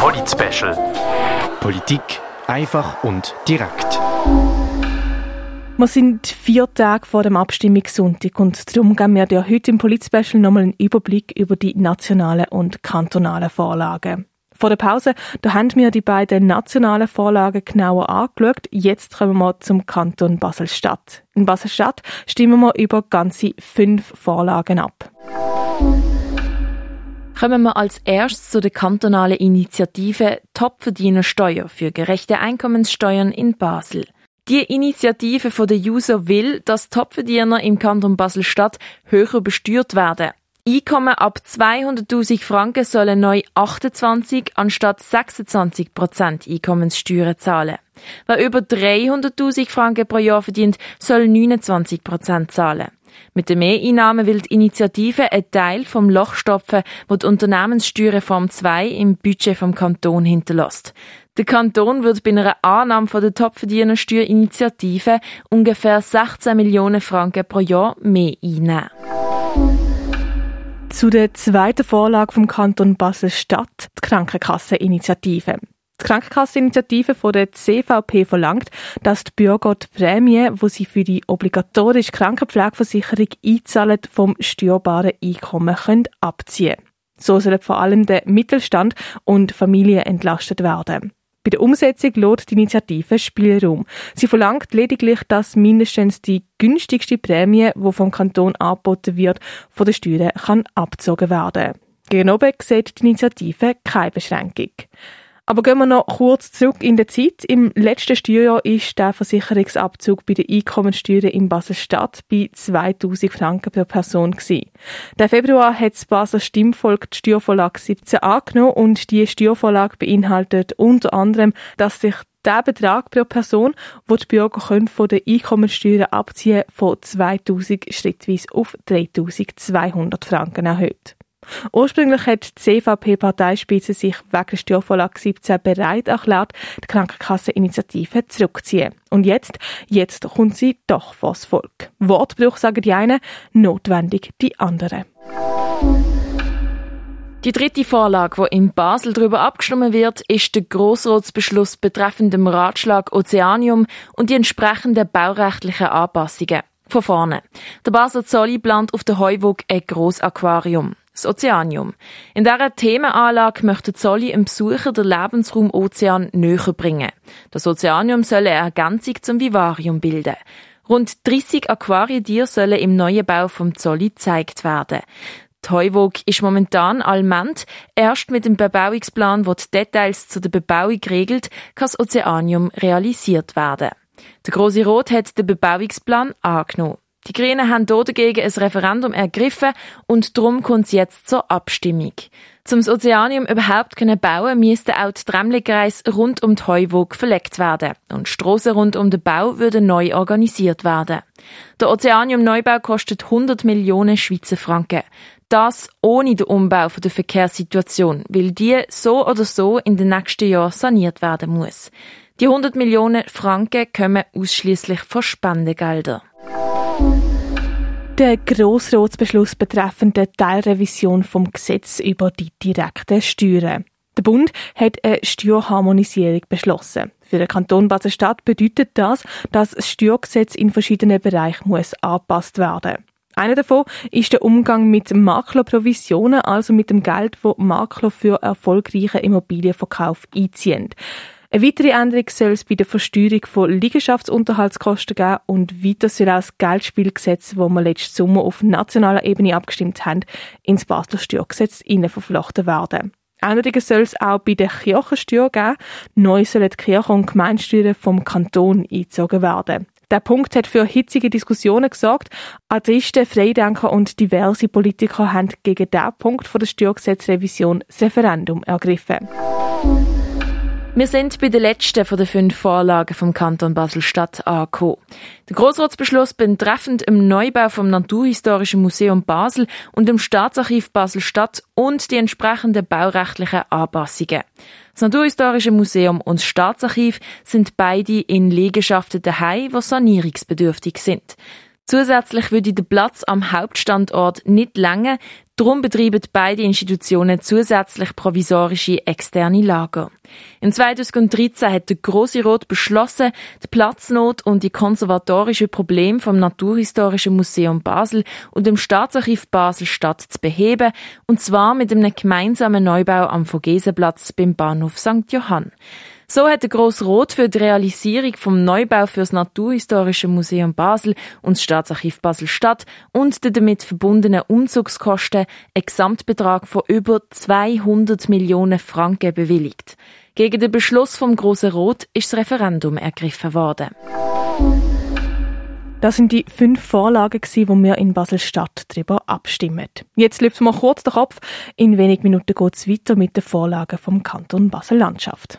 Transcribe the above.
Polit-Special. Politik einfach und direkt. Wir sind vier Tage vor dem Abstimmungssonntag und darum geben wir dir heute im Polit-Special nochmal einen Überblick über die nationalen und kantonalen Vorlagen. Vor der Pause, da haben wir die beiden nationalen Vorlagen genauer angeschaut. Jetzt kommen wir zum Kanton Basel-Stadt. In Basel-Stadt stimmen wir über ganze fünf Vorlagen ab. Kommen wir als erstes zu der kantonalen Initiative Topverdienersteuer für gerechte Einkommenssteuern in Basel. Die Initiative von der User will, dass Topverdiener im Kanton Basel-Stadt höher besteuert werden. Einkommen ab 200.000 Franken sollen neu 28 anstatt 26 Prozent Einkommenssteuern zahlen. Wer über 300.000 Franken pro Jahr verdient, soll 29 Prozent zahlen. Mit den Mehreinnahmen will die Initiative einen Teil vom Loch stopfen, wo die Unternehmenssteuerreform 2 im Budget vom Kanton hinterlässt. Der Kanton wird bei einer Annahme von der Topverdienersteuerinitiative ungefähr 16 Millionen Franken pro Jahr mehr einnehmen. Zu der zweiten Vorlage vom Kanton Basel-Stadt, die Krankenkasseninitiative. Die Krankenkasseninitiative von der CVP verlangt, dass die Bürger die Prämie, wo sie für die obligatorische Krankenpflegeversicherung einzahlen, vom steuerbaren Einkommen können abziehen So sollen vor allem der Mittelstand und Familien entlastet werden. Bei der Umsetzung lädt die Initiative Spielraum. Sie verlangt lediglich, dass mindestens die günstigste Prämie, die vom Kanton angeboten wird, von den Steuern kann abgezogen werden. Gegenüber sieht die Initiative keine Beschränkung. Aber gehen wir noch kurz zurück in die Zeit. Im letzten Steuerjahr ist der Versicherungsabzug bei den Einkommensteuern in Basel-Stadt bei 2000 Franken pro Person gewesen. Der Februar hat das Basel Stimmvolk die Steuervorlage 17 angenommen und die Steuervorlage beinhaltet unter anderem, dass sich der Betrag pro Person, wo die Bürger können von den Einkommensteuern abziehen, von 2000 schrittweise auf 3200 Franken erhöht. Ursprünglich hat die CVP-Parteispitze sich wegen der Steuervorlage 17 bereit erklärt, die Krankenkasseninitiative zurückzuziehen. Und jetzt, jetzt kommt sie doch vors Volk. Wortbruch sagen die einen, notwendig die anderen. Die dritte Vorlage, wo in Basel darüber abgestimmt wird, ist der Grossratsbeschluss betreffend dem Ratschlag Ozeanium und die entsprechenden baurechtlichen Anpassungen. Von vorne. Der Basel Zolli plant auf der Heuwog ein Grossaquarium das Ozeanium. In dieser Themenanlage möchte Zolli im Besucher den Lebensraum Ozean näher bringen. Das Ozeanium soll eine Ergänzung zum Vivarium bilden. Rund 30 Aquarientiere sollen im neuen Bau vom Zolli gezeigt werden. Die Heuwog ist momentan allment. Erst mit dem Bebauungsplan, wo die Details zu der Bebauung regelt, kann das Ozeanium realisiert werden. Der Große Rot hat den Bebauungsplan angenommen. Die Grünen haben dagegen ein Referendum ergriffen und darum kommt es jetzt zur Abstimmung. Zum das Ozeanium überhaupt können bauen, müssten auch die Tremligreis rund um die Heuwog verlegt werden und Strassen rund um den Bau würden neu organisiert werden. Der Ozeanium-Neubau kostet 100 Millionen Schweizer Franken. Das ohne den Umbau der Verkehrssituation, weil die so oder so in den nächsten Jahren saniert werden muss. Die 100 Millionen Franken kommen ausschließlich von Spendengeldern. Der Grossratsbeschluss betreffend der Teilrevision vom Gesetz über die direkten Steuern. Der Bund hat eine Steuerharmonisierung beschlossen. Für den Kanton Basel-Stadt bedeutet das, dass das Steuergesetz in verschiedenen Bereichen muss angepasst werden. Einer davon ist der Umgang mit Maklerprovisionen, also mit dem Geld, das Makler für erfolgreichen Immobilienverkauf einziehen. Eine weitere Änderung soll es bei der Versteuerung von Liegenschaftsunterhaltskosten geben und weiter soll auch das Geldspielgesetz, das wir letzten Sommer auf nationaler Ebene abgestimmt haben, ins Basler Steuergesetz verflochten werden. Änderungen soll es auch bei der Kirchensteuer geben. Neu sollen die Kirchen- und Gemeindesteuern vom Kanton eingezogen werden. Der Punkt hat für hitzige Diskussionen gesorgt. Atheisten, Freidenker und diverse Politiker haben gegen diesen Punkt der Steuergesetzrevision das Referendum ergriffen. Wir sind bei der letzten von den fünf Vorlagen vom Kanton Basel-Stadt angekommen. Der Grossratsbeschluss betreffend im Neubau vom Naturhistorischen Museum Basel und dem Staatsarchiv Basel-Stadt und die entsprechenden baurechtlichen Anpassungen. Das Naturhistorische Museum und das Staatsarchiv sind beide in Liegenschaften daheim, die sanierungsbedürftig sind. Zusätzlich würde der Platz am Hauptstandort nicht länger, Darum betreiben beide Institutionen zusätzlich provisorische externe Lager. Im 2013 hat der Grosse Rot beschlossen, die Platznot und die konservatorischen Probleme vom Naturhistorischen Museum Basel und dem Staatsarchiv Basel-Stadt zu beheben, und zwar mit einem gemeinsamen Neubau am Vogesenplatz beim Bahnhof St. Johann. So hat der Grossrot für die Realisierung vom Neubau für das Naturhistorische Museum Basel und das Staatsarchiv Basel-Stadt und die damit verbundenen Umzugskosten einen Gesamtbetrag von über 200 Millionen Franken bewilligt. Gegen den Beschluss vom Grossen Rot ist das Referendum ergriffen worden. Das sind die fünf Vorlagen, die wir in Basel-Stadt darüber abstimmen. Jetzt lüften wir kurz den Kopf. In wenigen Minuten geht es weiter mit den Vorlagen vom Kanton Basel-Landschaft.